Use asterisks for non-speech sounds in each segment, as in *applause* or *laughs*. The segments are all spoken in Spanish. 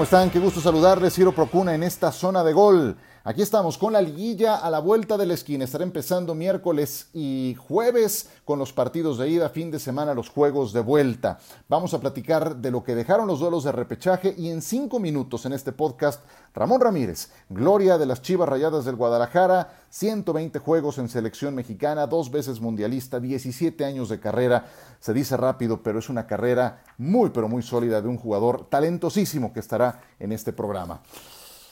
¿Cómo están? Qué gusto saludarles, Ciro Procuna, en esta zona de gol. Aquí estamos con la liguilla a la vuelta de la esquina. Estará empezando miércoles y jueves con los partidos de ida, fin de semana los juegos de vuelta. Vamos a platicar de lo que dejaron los duelos de repechaje y en cinco minutos en este podcast, Ramón Ramírez, gloria de las Chivas Rayadas del Guadalajara, 120 juegos en selección mexicana, dos veces mundialista, 17 años de carrera. Se dice rápido, pero es una carrera muy, pero muy sólida de un jugador talentosísimo que estará en este programa.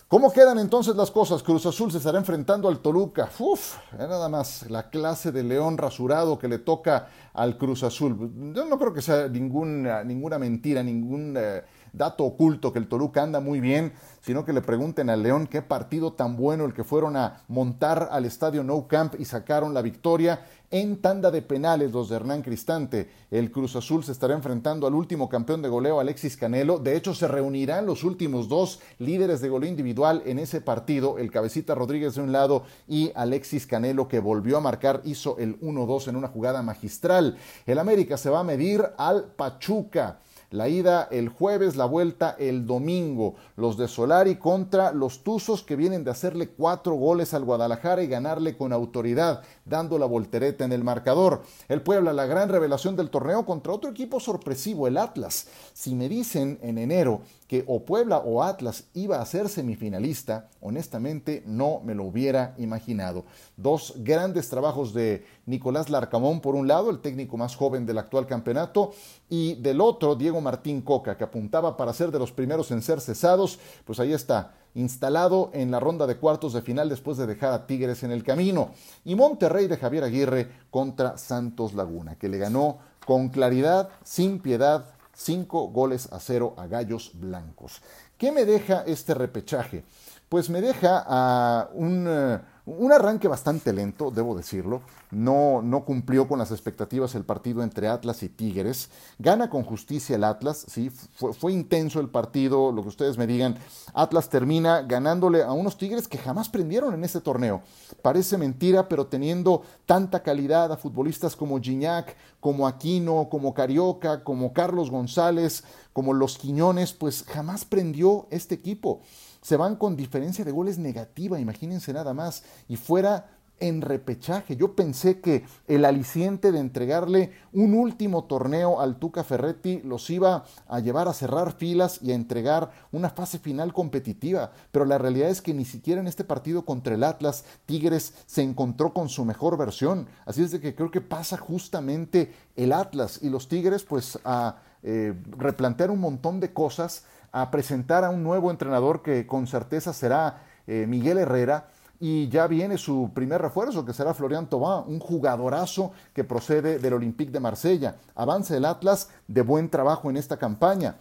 ¿Cómo quedan entonces las cosas? Cruz Azul se estará enfrentando al Toluca. Uf, nada más la clase de león rasurado que le toca al Cruz Azul. Yo no creo que sea ninguna, ninguna mentira, ningún eh, dato oculto que el Toluca anda muy bien, sino que le pregunten al León qué partido tan bueno el que fueron a montar al estadio No Camp y sacaron la victoria en tanda de penales los de Hernán Cristante. El Cruz Azul se estará enfrentando al último campeón de goleo, Alexis Canelo. De hecho, se reunirán los últimos dos líderes de goleo individual en ese partido, el Cabecita Rodríguez de un lado y Alexis Canelo que volvió a marcar, hizo el 1-2 en una jugada magistral. El América se va a medir al Pachuca. La ida el jueves, la vuelta el domingo. Los de Solari contra los Tuzos que vienen de hacerle cuatro goles al Guadalajara y ganarle con autoridad, dando la voltereta en el marcador. El Puebla, la gran revelación del torneo contra otro equipo sorpresivo, el Atlas. Si me dicen en enero que o Puebla o Atlas iba a ser semifinalista, honestamente no me lo hubiera imaginado. Dos grandes trabajos de Nicolás Larcamón, por un lado, el técnico más joven del actual campeonato, y del otro, Diego Martín Coca, que apuntaba para ser de los primeros en ser cesados, pues ahí está, instalado en la ronda de cuartos de final después de dejar a Tigres en el camino. Y Monterrey de Javier Aguirre contra Santos Laguna, que le ganó con claridad, sin piedad, cinco goles a cero a Gallos Blancos. ¿Qué me deja este repechaje? Pues me deja a un, eh, un arranque bastante lento, debo decirlo. No, no cumplió con las expectativas el partido entre Atlas y Tigres. Gana con justicia el Atlas, sí, fue, intenso el partido, lo que ustedes me digan. Atlas termina ganándole a unos Tigres que jamás prendieron en este torneo. Parece mentira, pero teniendo tanta calidad a futbolistas como Gignac, como Aquino, como Carioca, como Carlos González, como Los Quiñones, pues jamás prendió este equipo se van con diferencia de goles negativa, imagínense nada más, y fuera en repechaje. Yo pensé que el aliciente de entregarle un último torneo al Tuca Ferretti los iba a llevar a cerrar filas y a entregar una fase final competitiva, pero la realidad es que ni siquiera en este partido contra el Atlas Tigres se encontró con su mejor versión. Así es de que creo que pasa justamente el Atlas y los Tigres pues a eh, replantear un montón de cosas a presentar a un nuevo entrenador que con certeza será eh, Miguel Herrera y ya viene su primer refuerzo que será Florian Tobán, un jugadorazo que procede del Olympique de Marsella. Avanza el Atlas de buen trabajo en esta campaña.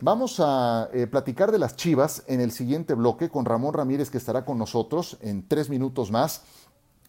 Vamos a eh, platicar de las Chivas en el siguiente bloque con Ramón Ramírez que estará con nosotros en tres minutos más.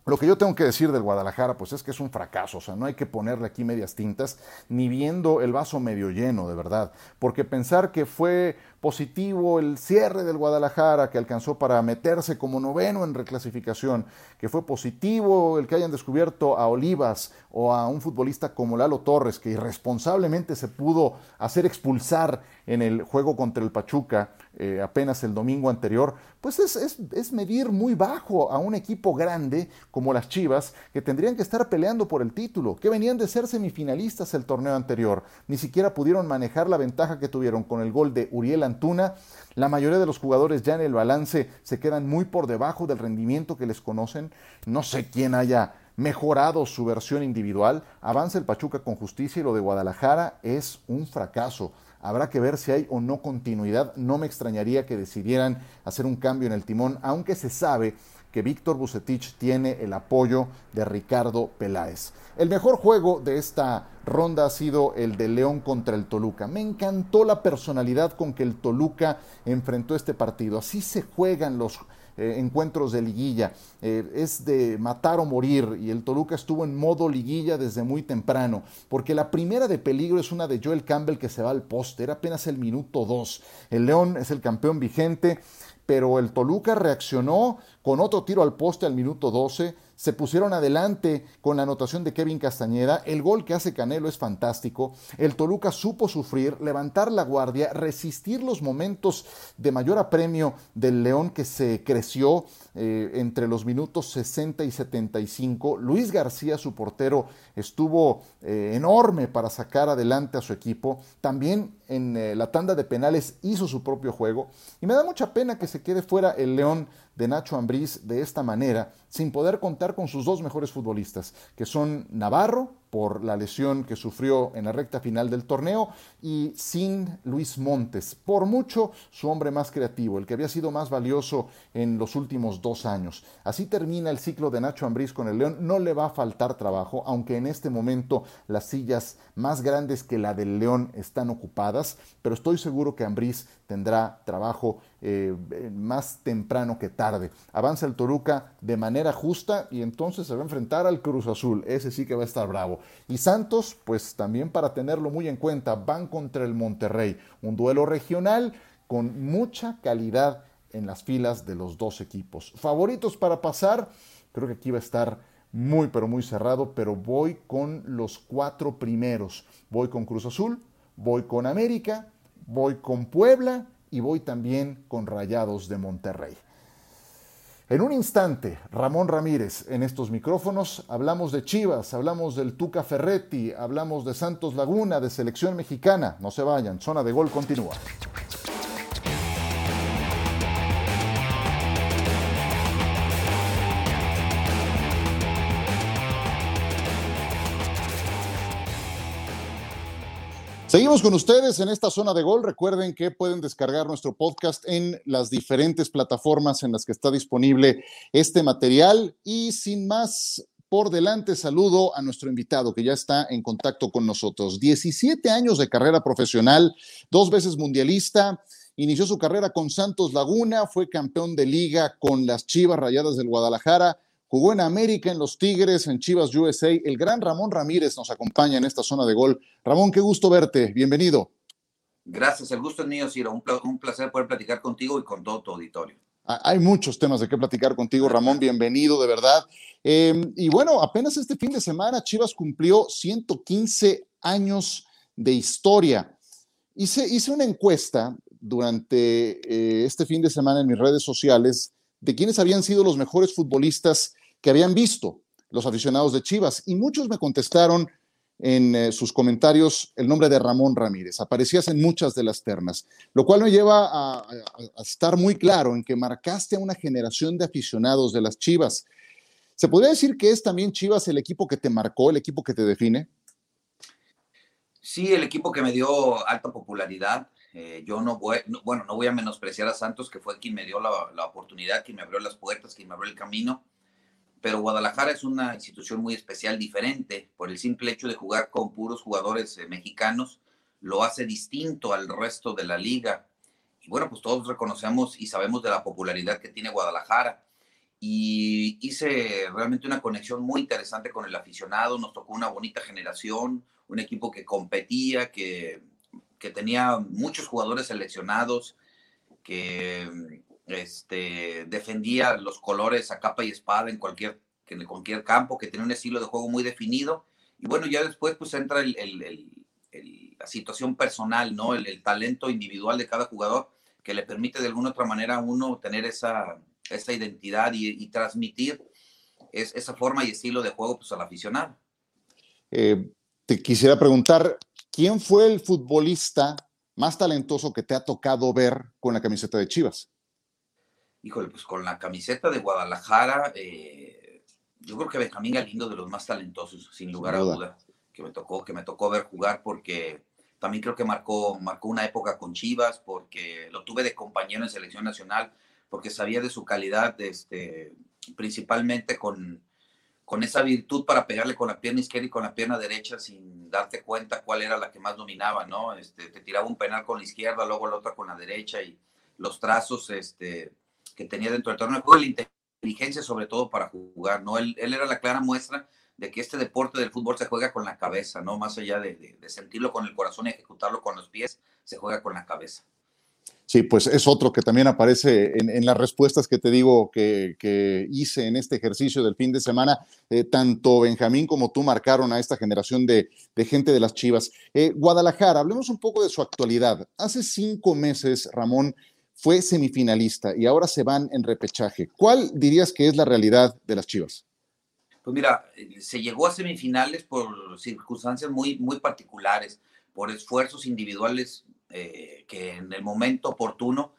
Lo que yo tengo que decir del Guadalajara, pues es que es un fracaso, o sea, no hay que ponerle aquí medias tintas, ni viendo el vaso medio lleno, de verdad, porque pensar que fue positivo el cierre del Guadalajara, que alcanzó para meterse como noveno en reclasificación, que fue positivo el que hayan descubierto a Olivas o a un futbolista como Lalo Torres, que irresponsablemente se pudo hacer expulsar en el juego contra el Pachuca eh, apenas el domingo anterior, pues es, es, es medir muy bajo a un equipo grande como las Chivas, que tendrían que estar peleando por el título, que venían de ser semifinalistas el torneo anterior, ni siquiera pudieron manejar la ventaja que tuvieron con el gol de Uriel Antuna. La mayoría de los jugadores ya en el balance se quedan muy por debajo del rendimiento que les conocen. No sé quién haya mejorado su versión individual. Avanza el Pachuca con justicia y lo de Guadalajara es un fracaso. Habrá que ver si hay o no continuidad. No me extrañaría que decidieran hacer un cambio en el timón, aunque se sabe que Víctor Bucetich tiene el apoyo de Ricardo Peláez. El mejor juego de esta ronda ha sido el de León contra el Toluca. Me encantó la personalidad con que el Toluca enfrentó este partido. Así se juegan los eh, encuentros de liguilla. Eh, es de matar o morir y el Toluca estuvo en modo liguilla desde muy temprano, porque la primera de peligro es una de Joel Campbell que se va al poste, era apenas el minuto 2. El León es el campeón vigente pero el Toluca reaccionó con otro tiro al poste al minuto 12, se pusieron adelante con la anotación de Kevin Castañeda. El gol que hace Canelo es fantástico. El Toluca supo sufrir, levantar la guardia, resistir los momentos de mayor apremio del León que se creció eh, entre los minutos 60 y 75. Luis García, su portero, estuvo eh, enorme para sacar adelante a su equipo. También en eh, la tanda de penales hizo su propio juego. Y me da mucha pena que se quede fuera el León de Nacho Ambriz de esta manera, sin poder contar con sus dos mejores futbolistas, que son Navarro, por la lesión que sufrió en la recta final del torneo, y sin Luis Montes, por mucho su hombre más creativo, el que había sido más valioso en los últimos dos años. Así termina el ciclo de Nacho Ambriz con el León, no le va a faltar trabajo, aunque en este momento las sillas más grandes que la del León están ocupadas, pero estoy seguro que Ambriz tendrá trabajo eh, más temprano que tarde. Avanza el Toruca de manera justa y entonces se va a enfrentar al Cruz Azul. Ese sí que va a estar bravo. Y Santos, pues también para tenerlo muy en cuenta, van contra el Monterrey. Un duelo regional con mucha calidad en las filas de los dos equipos. Favoritos para pasar, creo que aquí va a estar muy pero muy cerrado, pero voy con los cuatro primeros. Voy con Cruz Azul, voy con América, voy con Puebla y voy también con Rayados de Monterrey. En un instante, Ramón Ramírez en estos micrófonos, hablamos de Chivas, hablamos del Tuca Ferretti, hablamos de Santos Laguna, de selección mexicana. No se vayan, zona de gol continúa. Seguimos con ustedes en esta zona de gol. Recuerden que pueden descargar nuestro podcast en las diferentes plataformas en las que está disponible este material. Y sin más por delante, saludo a nuestro invitado que ya está en contacto con nosotros. 17 años de carrera profesional, dos veces mundialista. Inició su carrera con Santos Laguna, fue campeón de liga con las Chivas Rayadas del Guadalajara Jugó en América, en los Tigres, en Chivas USA. El gran Ramón Ramírez nos acompaña en esta zona de gol. Ramón, qué gusto verte. Bienvenido. Gracias, el gusto es mío, Ciro. Un, placer poder platicar contigo y con todo tu auditorio. Hay muchos temas de qué platicar contigo, Ramón. Bienvenido, de verdad. Em, y bueno, apenas este fin de semana Chivas cumplió 115 años de historia. Hice, hice una encuesta durante eh, este fin de semana en mis redes sociales de quiénes habían sido los mejores futbolistas que habían visto los aficionados de Chivas. Y muchos me contestaron en eh, sus comentarios el nombre de Ramón Ramírez. Aparecías en muchas de las ternas, lo cual me lleva a, estar muy claro en que marcaste a una generación de aficionados de las Chivas. ¿Se podría decir que es también Chivas el equipo que te marcó, el equipo que te define? Sí, el equipo que me dio alta popularidad, eh, yo no voy, bueno, no voy a menospreciar a Santos, que fue quien me dio la, oportunidad, quien me abrió las puertas, quien me abrió el camino, pero Guadalajara es una institución muy especial, diferente, por el simple hecho de jugar con puros jugadores eh, mexicanos, lo hace distinto al resto de la liga. Y bueno, pues todos reconocemos y sabemos de la popularidad que tiene Guadalajara. Y hice realmente una conexión muy interesante con el aficionado, nos tocó una bonita generación, un equipo que competía, que que tenía muchos jugadores seleccionados, que este, defendía los colores a capa y espada en cualquier, en cualquier campo, que tenía un estilo de juego muy definido. Y bueno, ya después pues entra la situación personal, ¿no? El, talento individual de cada jugador que le permite de alguna otra manera a uno tener esa, esa identidad y, transmitir esa forma y estilo de juego pues, al aficionado. Eh, te quisiera preguntar, ¿quién fue el futbolista más talentoso que te ha tocado ver con la camiseta de Chivas? Híjole, pues con la camiseta de Guadalajara, eh, yo creo que Benjamín Galindo de los más talentosos, sin lugar a duda, que me tocó, que me tocó ver jugar porque también creo que marcó, marcó una época con Chivas, porque lo tuve de compañero en selección nacional, porque sabía de su calidad, este, principalmente con, con esa virtud para pegarle con la pierna izquierda y con la pierna derecha sin darte cuenta cuál era la que más dominaba, ¿no? Este, te tiraba un penal con la izquierda, luego la otra con la derecha y los trazos este, que tenía dentro del torneo de la inteligencia sobre todo para jugar, ¿no? Él, él, era la clara muestra de que este deporte del fútbol se juega con la cabeza, ¿no? Más allá de, de sentirlo con el corazón y ejecutarlo con los pies, se juega con la cabeza. Sí, pues es otro que también aparece en, las respuestas que te digo que, hice en este ejercicio del fin de semana. Eh, tanto Benjamín como tú marcaron a esta generación de, gente de las Chivas. Eh, Guadalajara, hablemos un poco de su actualidad. Hace cinco meses, Ramón fue semifinalista y ahora se van en repechaje. ¿Cuál dirías que es la realidad de las Chivas? Pues mira, se llegó a semifinales por circunstancias muy, muy particulares, por esfuerzos individuales eh, que en el momento oportuno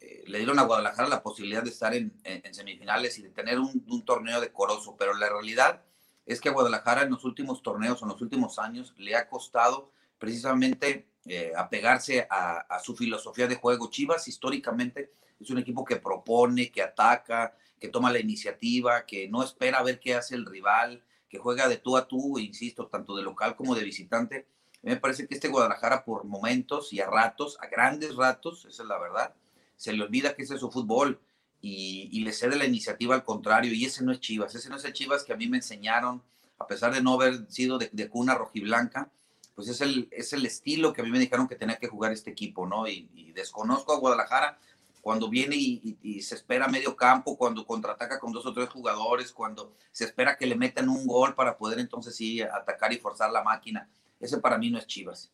eh, le dieron a Guadalajara la posibilidad de estar en, semifinales y de tener un, torneo decoroso, pero la realidad es que a Guadalajara en los últimos torneos, en los últimos años, le ha costado precisamente eh, apegarse a, su filosofía de juego. Chivas históricamente es un equipo que propone, que ataca, que toma la iniciativa, que no espera a ver qué hace el rival, que juega de tú a tú, insisto, tanto de local como de visitante me parece que este Guadalajara por momentos y a ratos, a grandes ratos, esa es la verdad, se le olvida que ese es su fútbol y, le cede la iniciativa al contrario y ese no es Chivas, ese no es el Chivas que a mí me enseñaron, a pesar de no haber sido de, cuna rojiblanca, pues es el, es el estilo que a mí me dijeron que tenía que jugar este equipo, ¿no? Y, desconozco a Guadalajara cuando viene y, se espera medio campo, cuando contraataca con dos o tres jugadores, cuando se espera que le metan un gol para poder entonces sí atacar y forzar la máquina. Ese para mí no es Chivas.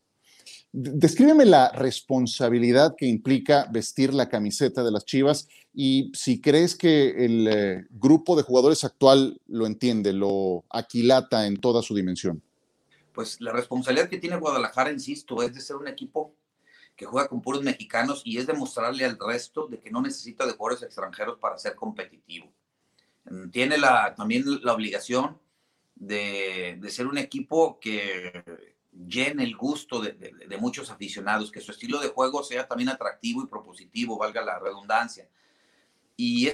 Descríbeme la responsabilidad que implica vestir la camiseta de las Chivas y si crees que el eh, grupo de jugadores actual lo entiende, lo aquilata en toda su dimensión. Pues la responsabilidad que tiene Guadalajara, insisto, es de ser un equipo que juega con puros mexicanos y es demostrarle al resto de que no necesita de jugadores extranjeros para ser competitivo. Tiene la, también la obligación de, de ser un equipo que llene el gusto de, muchos aficionados, que su estilo de juego sea también atractivo y propositivo, valga la redundancia. Y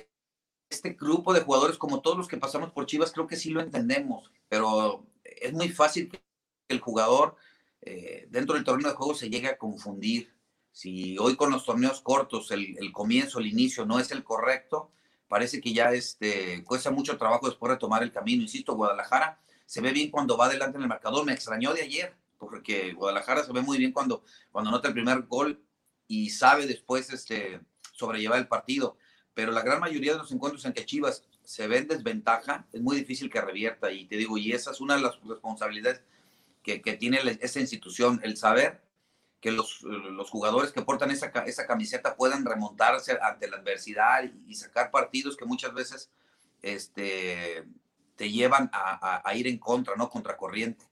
este grupo de jugadores, como todos los que pasamos por Chivas, creo que sí lo entendemos, pero es muy fácil el jugador eh, dentro del torneo de juego se llegue a confundir. Si hoy con los torneos cortos el, el, comienzo, el inicio no es el correcto, parece que ya este, cuesta mucho trabajo después retomar el camino. Insisto, Guadalajara se ve bien cuando va adelante en el marcador. Me extrañó de ayer porque Guadalajara se ve muy bien cuando, cuando anota el primer gol y sabe después este, sobrellevar el partido. Pero la gran mayoría de los encuentros en que Chivas se ve en desventaja, es muy difícil que revierta. Y te digo, y esa es una de las responsabilidades que, que tiene esa institución, el saber que los, los jugadores que portan esa, esa, camiseta puedan remontarse ante la adversidad y, sacar partidos que muchas veces este, te llevan a, a, ir en contra, ¿no? Contracorriente.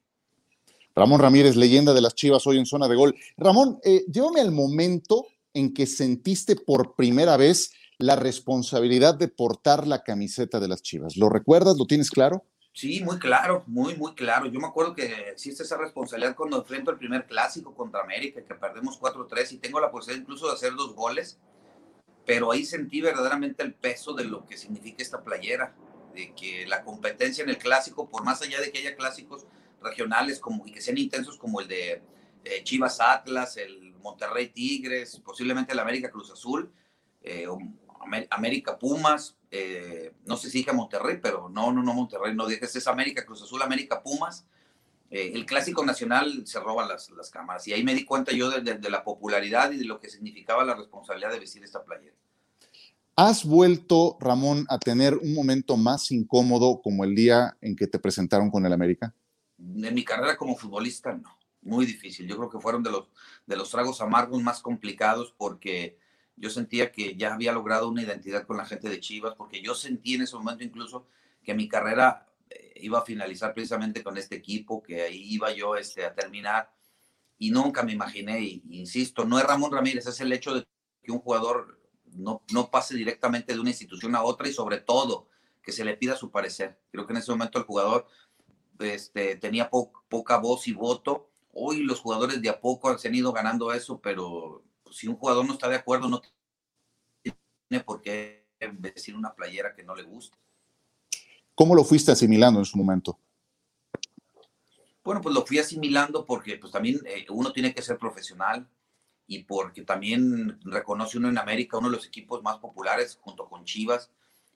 Ramón Ramírez, leyenda de las Chivas hoy en zona de gol. Ramón, eh, llévame al momento en que sentiste por primera vez la responsabilidad de portar la camiseta de las Chivas. ¿Lo recuerdas? ¿Lo tienes claro? Sí, muy claro, muy, muy claro. Yo me acuerdo que existe esa responsabilidad cuando enfrento el primer clásico contra América, que perdemos 4-3 y tengo la posibilidad incluso de hacer dos goles, pero ahí sentí verdaderamente el peso de lo que significa esta playera, de que la competencia en el clásico, por más allá de que haya clásicos, regionales como, y que sean intensos como el de eh, Chivas Atlas, el Monterrey Tigres, posiblemente el América Cruz Azul, eh, América Pumas, eh, no sé si dije Monterrey, pero no, no, no Monterrey, no dije, es América Cruz Azul, América Pumas. el clásico nacional se roba las, las cámaras y ahí me di cuenta yo de, de la popularidad y de lo que significaba la responsabilidad de vestir esta playera. ¿Has vuelto, Ramón, a tener un momento más incómodo como el día en que te presentaron con el América? en mi carrera como futbolista, no, muy difícil. Yo creo que fueron de los, de los tragos amargos más complicados porque yo sentía que ya había logrado una identidad con la gente de Chivas, porque yo sentí en ese momento incluso que mi carrera eh, iba a finalizar precisamente con este equipo, que ahí iba yo este, a terminar. Y nunca me imaginé, y, insisto, no es Ramón Ramírez, es el hecho de que un jugador no, no pase directamente de una institución a otra y sobre todo que se le pida su parecer. Creo que en ese momento el jugador este, tenía poca voz y voto. Hoy los jugadores de a poco han ido ganando eso, pero si un jugador no está de acuerdo, no tiene por qué decir una playera que no le gusta. ¿Cómo lo fuiste asimilando en su momento? Bueno, pues lo fui asimilando porque pues también eh, uno tiene que ser profesional y porque también reconoce uno en América uno de los equipos más populares junto con Chivas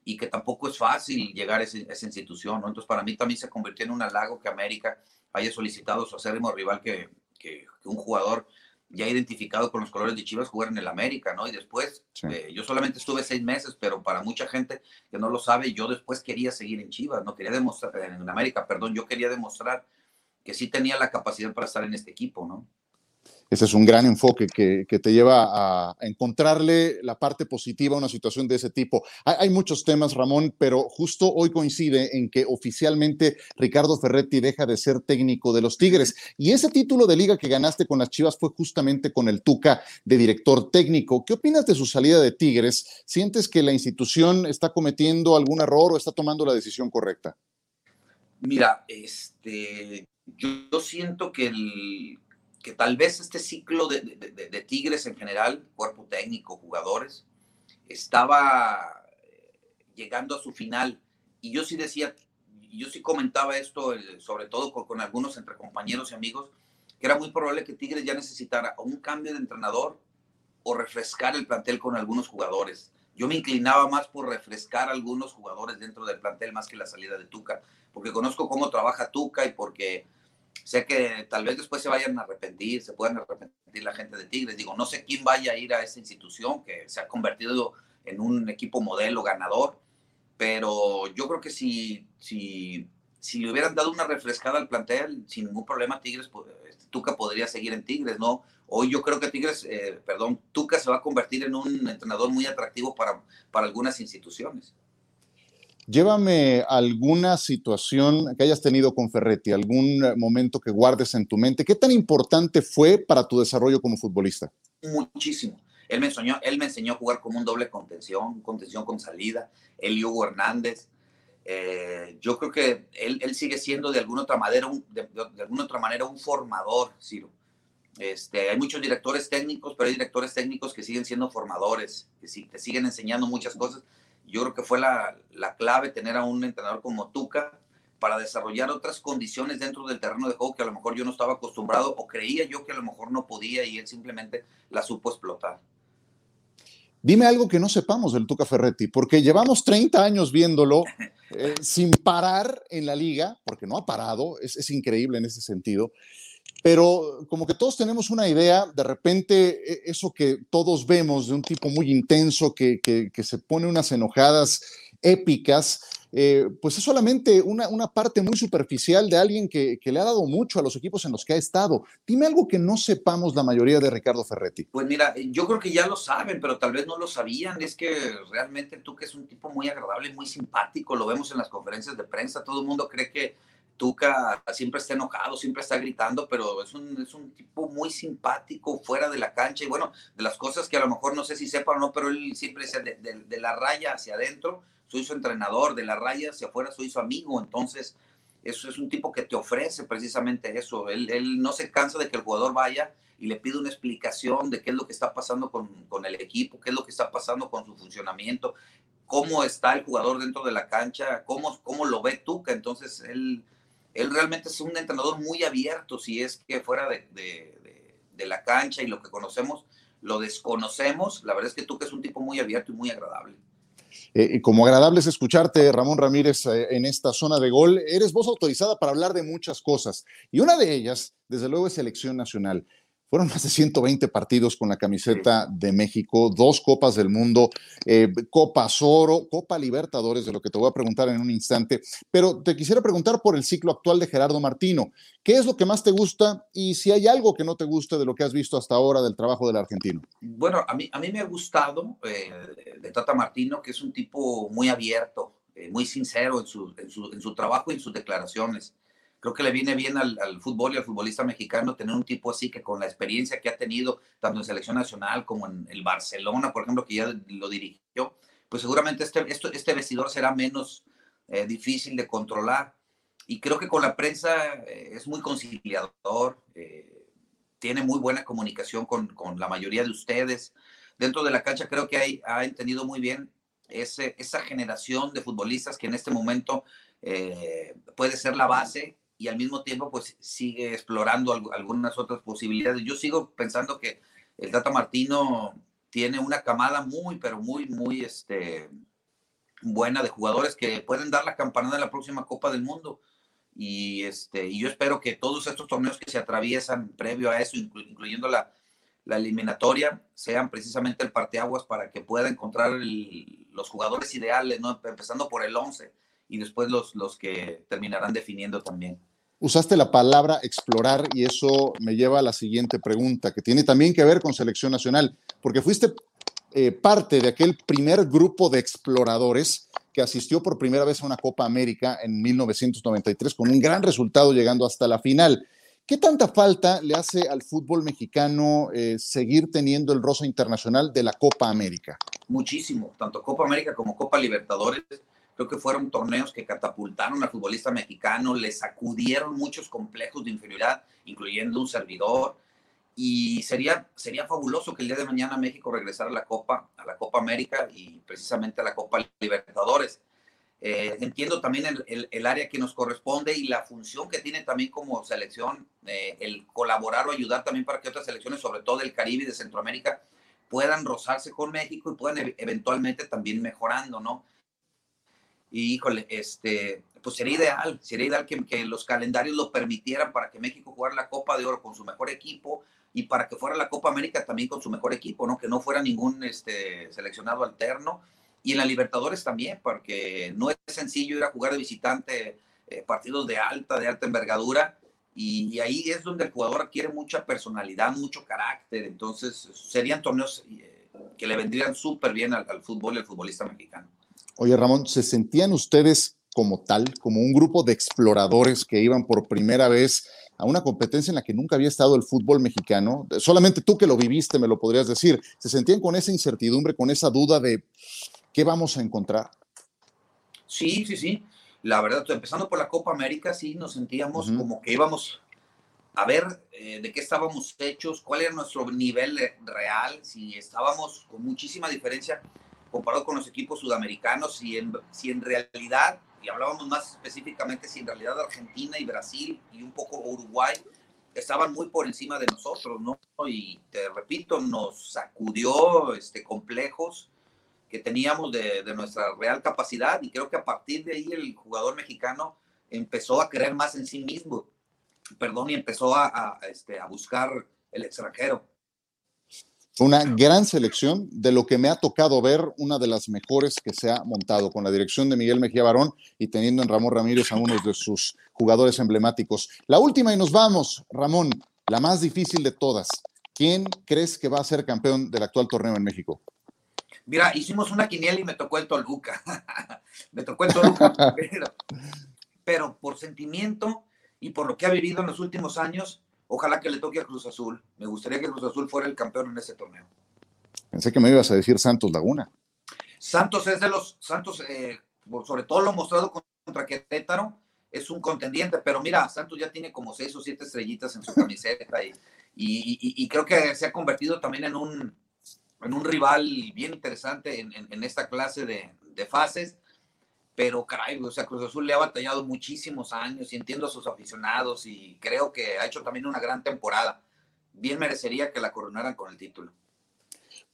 y que tampoco es fácil llegar a, esa institución, ¿no? Entonces, para mí también se convirtió en un halago que América haya solicitado su acérrimo rival que, que, un jugador ya identificado con los colores de Chivas, jugar en el América, ¿no? Y después, eh, yo solamente estuve seis meses, pero para mucha gente que no lo sabe, yo después quería seguir en Chivas, no quería demostrar, en América, perdón, yo quería demostrar que sí tenía la capacidad para estar en este equipo, ¿no? Ese es un gran enfoque que, te lleva a encontrarle la parte positiva a una situación de ese tipo. Hay, muchos temas, Ramón, pero justo hoy coincide en que oficialmente Ricardo Ferretti deja de ser técnico de los Tigres. Y ese título de liga que ganaste con las Chivas fue justamente con el Tuca de director técnico. ¿Qué opinas de su salida de Tigres? ¿Sientes que la institución está cometiendo algún error o está tomando la decisión correcta? Mira, este, yo siento que el, que tal vez este ciclo de, Tigres en general, cuerpo técnico, jugadores, estaba eh, llegando a su final. Y yo sí decía, yo sí comentaba esto, sobre todo con, algunos entre compañeros y amigos, que era muy probable que Tigres ya necesitara un cambio de entrenador o refrescar el plantel con algunos jugadores. Yo me inclinaba más por refrescar algunos jugadores dentro del plantel más que la salida de Tuca, porque conozco cómo trabaja Tuca y porque Sé que tal vez después se vayan a arrepentir, se puedan arrepentir la gente de Tigres. Digo, no sé quién vaya a ir a esa institución que se ha convertido en un equipo modelo ganador, pero yo creo que si, si, si le hubieran dado una refrescada al plantel, sin ningún problema, Tigres, pues, este, Tuca podría seguir en Tigres, ¿no? Hoy yo creo que Tigres, eh, perdón, Tuca se va a convertir en un entrenador muy atractivo para, para algunas instituciones. Llévame alguna situación que hayas tenido con Ferretti, algún momento que guardes en tu mente. ¿Qué tan importante fue para tu desarrollo como futbolista? Muchísimo. Él me enseñó, él me enseñó a jugar como un doble contención, contención con salida. El Hugo Hernández. Eh, yo creo que él, él, sigue siendo de alguna otra manera un, formador, Ciro. Este, hay muchos directores técnicos, pero hay directores técnicos que siguen siendo formadores, que te siguen enseñando muchas cosas yo creo que fue la, clave tener a un entrenador como Tuca para desarrollar otras condiciones dentro del terreno de juego que a lo mejor yo no estaba acostumbrado o creía yo que a lo mejor no podía y él simplemente la supo explotar. Dime algo que no sepamos del Tuca Ferretti, porque llevamos 30 años viéndolo eh, sin parar en la liga, porque no ha parado, es, es increíble en ese sentido pero como que todos tenemos una idea, de repente e, eso que todos vemos de un tipo muy intenso que, se pone unas enojadas épicas, eh, pues es solamente una, parte muy superficial de alguien que, le ha dado mucho a los equipos en los que ha estado. Dime algo que no sepamos la mayoría de Ricardo Ferretti. Pues mira, yo creo que ya lo saben, pero tal vez no lo sabían. Es que realmente tú que es un tipo muy agradable, muy simpático, lo vemos en las conferencias de prensa, todo el mundo cree que Tuca siempre está enojado, siempre está gritando, pero es un, es un tipo muy simpático fuera de la cancha. Y bueno, de las cosas que a lo mejor no sé si sepa o no, pero él siempre dice de, de, la raya hacia adentro, soy su entrenador, de la raya hacia afuera soy su amigo, entonces eso es un tipo que te ofrece precisamente eso, él, él no se cansa de que el jugador vaya y le pide una explicación de qué es lo que está pasando con, con el equipo, qué es lo que está pasando con su funcionamiento, cómo está el jugador dentro de la cancha, cómo, cómo lo ve Tuca, entonces él él realmente es un entrenador muy abierto, si es que fuera de, la cancha y lo que conocemos, lo desconocemos, la verdad es que tú que es un tipo muy abierto y muy agradable. Eh, como agradable es escucharte, Ramón Ramírez, eh, en esta zona de gol. Eres voz autorizada para hablar de muchas cosas y una de ellas, desde luego, es selección nacional. Fueron más de 120 partidos con la camiseta de México, dos Copas del Mundo, eh, Copa Oro, Copa Libertadores, de lo que te voy a preguntar en un instante. Pero te quisiera preguntar por el ciclo actual de Gerardo Martino. ¿Qué es lo que más te gusta y si hay algo que no te guste de lo que has visto hasta ahora del trabajo del argentino? Bueno, a mí, a mí me ha gustado eh, de Tata Martino, que es un tipo muy abierto, eh, muy sincero en su, en, su, en su trabajo y en sus declaraciones creo que le viene bien al, fútbol y al futbolista mexicano tener un tipo así que con la experiencia que ha tenido tanto en selección nacional como en el Barcelona, por ejemplo, que ya lo dirigió, pues seguramente este, este vestidor será menos eh, difícil de controlar. Y creo que con la prensa eh, es muy conciliador, eh, tiene muy buena comunicación con, con, la mayoría de ustedes. Dentro de la cancha creo que hay, ha entendido muy bien ese, esa generación de futbolistas que en este momento puede ser la base y al mismo tiempo pues sigue explorando algunas otras posibilidades. Yo sigo pensando que el Tata Martino tiene una camada muy, pero muy, muy este, buena de jugadores que pueden dar la campanada en la próxima Copa del Mundo. Y, este, y yo espero que todos estos torneos que se atraviesan previo a eso, incluyendo la, la eliminatoria sean precisamente el parteaguas para que pueda encontrar los jugadores ideales, ¿no? empezando por el 11 y después los, los que terminarán definiendo también. Usaste la palabra explorar y eso me lleva a la siguiente pregunta, que tiene también que ver con selección nacional, porque fuiste eh, parte de aquel primer grupo de exploradores que asistió por primera vez a una Copa América en 1993 con un gran resultado llegando hasta la final. ¿Qué tanta falta le hace al fútbol mexicano eh, seguir teniendo el rosa internacional de la Copa América? Muchísimo, tanto Copa América como Copa Libertadores. Creo que fueron torneos que catapultaron al futbolista mexicano, le sacudieron muchos complejos de inferioridad, incluyendo un servidor. Y sería, sería fabuloso que el día de mañana México regresara a la Copa, a la Copa América y precisamente a la Copa Libertadores. Eh, entiendo también el, el, área que nos corresponde y la función que tiene también como selección, eh, el colaborar o ayudar también para que otras selecciones, sobre todo del Caribe y de Centroamérica, puedan rozarse con México y puedan e, eventualmente también mejorando, ¿no? Y híjole, este, pues sería ideal, sería ideal que, los calendarios lo permitieran para que México jugara la Copa de Oro con su mejor equipo y para que fuera la Copa América también con su mejor equipo, ¿no? Que no fuera ningún este, seleccionado alterno y en la Libertadores también, porque no es sencillo ir a jugar de visitante eh, partidos de alta, de alta envergadura, y, ahí es donde el jugador adquiere mucha personalidad, mucho carácter, entonces serían torneos eh, que le vendrían súper bien al, fútbol y al futbolista mexicano. Oye, Ramón, ¿se sentían ustedes como tal, como un grupo de exploradores que iban por primera vez a una competencia en la que nunca había estado el fútbol mexicano? Solamente tú que lo viviste me lo podrías decir. ¿Se sentían con esa incertidumbre, con esa duda de ¿Qué vamos a encontrar? Sí, sí, sí. La verdad, empezando por la Copa América, sí nos sentíamos como que íbamos a ver eh, de qué estábamos hechos, cuál era nuestro nivel real, si estábamos con muchísima diferencia comparado con los equipos sudamericanos, si en, si en realidad, y hablábamos más específicamente, si en realidad Argentina y Brasil y un poco Uruguay estaban muy por encima de nosotros, ¿no? Y te repito, nos sacudió este, complejos que teníamos de, nuestra real capacidad y creo que a partir de ahí el jugador mexicano empezó a creer más en sí mismo, perdón, y empezó a, este, a buscar el extranjero. Una gran selección de lo que me ha tocado ver, una de las mejores que se ha montado con la dirección de Miguel Mejía Barón y teniendo en Ramón Ramírez a uno de sus jugadores emblemáticos. La última y nos vamos, Ramón, la más difícil de todas. ¿Quién crees que va a ser campeón del actual torneo en México? Mira, hicimos una quiniela y me tocó el Toluca. *laughs* me tocó el Toluca. *laughs* pero, por sentimiento y por lo que ha vivido en los últimos años, ojalá que le toque a Cruz Azul. Me gustaría que Cruz Azul fuera el campeón en ese torneo. Pensé que me ibas a decir Santos Laguna. Santos es de los, Santos, eh, sobre todo lo mostrado contra Querétaro, es un contendiente, pero mira, Santos ya tiene como seis o siete estrellitas en su camiseta y, y creo que se ha convertido también en un, en un rival bien interesante en, esta clase de, fases. Pero caray, o sea, Cruz Azul le ha batallado muchísimos años y entiendo a sus aficionados y creo que ha hecho también una gran temporada. Bien merecería que la coronaran con el título.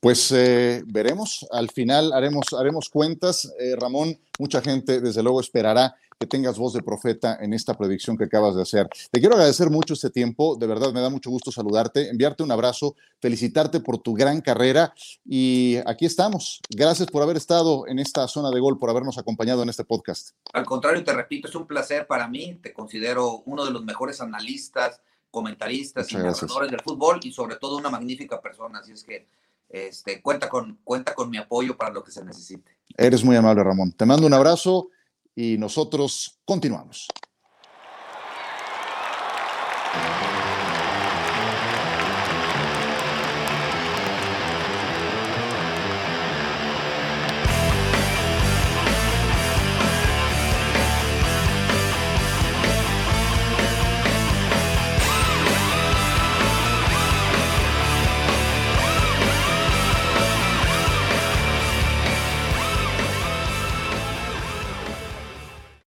Pues eh, veremos, al final haremos, haremos cuentas. Eh, Ramón, mucha gente desde luego esperará que tengas voz de profeta en esta predicción que acabas de hacer. Te quiero agradecer mucho este tiempo, de verdad me da mucho gusto saludarte, enviarte un abrazo, felicitarte por tu gran carrera y aquí estamos. Gracias por haber estado en esta zona de gol, por habernos acompañado en este podcast. Al contrario, te repito, es un placer para mí, te considero uno de los mejores analistas, comentaristas y narradores del fútbol y sobre todo una magnífica persona, así es que este, cuenta, con, cuenta con mi apoyo para lo que se necesite. Eres muy amable, Ramón. Te mando un abrazo y nosotros continuamos.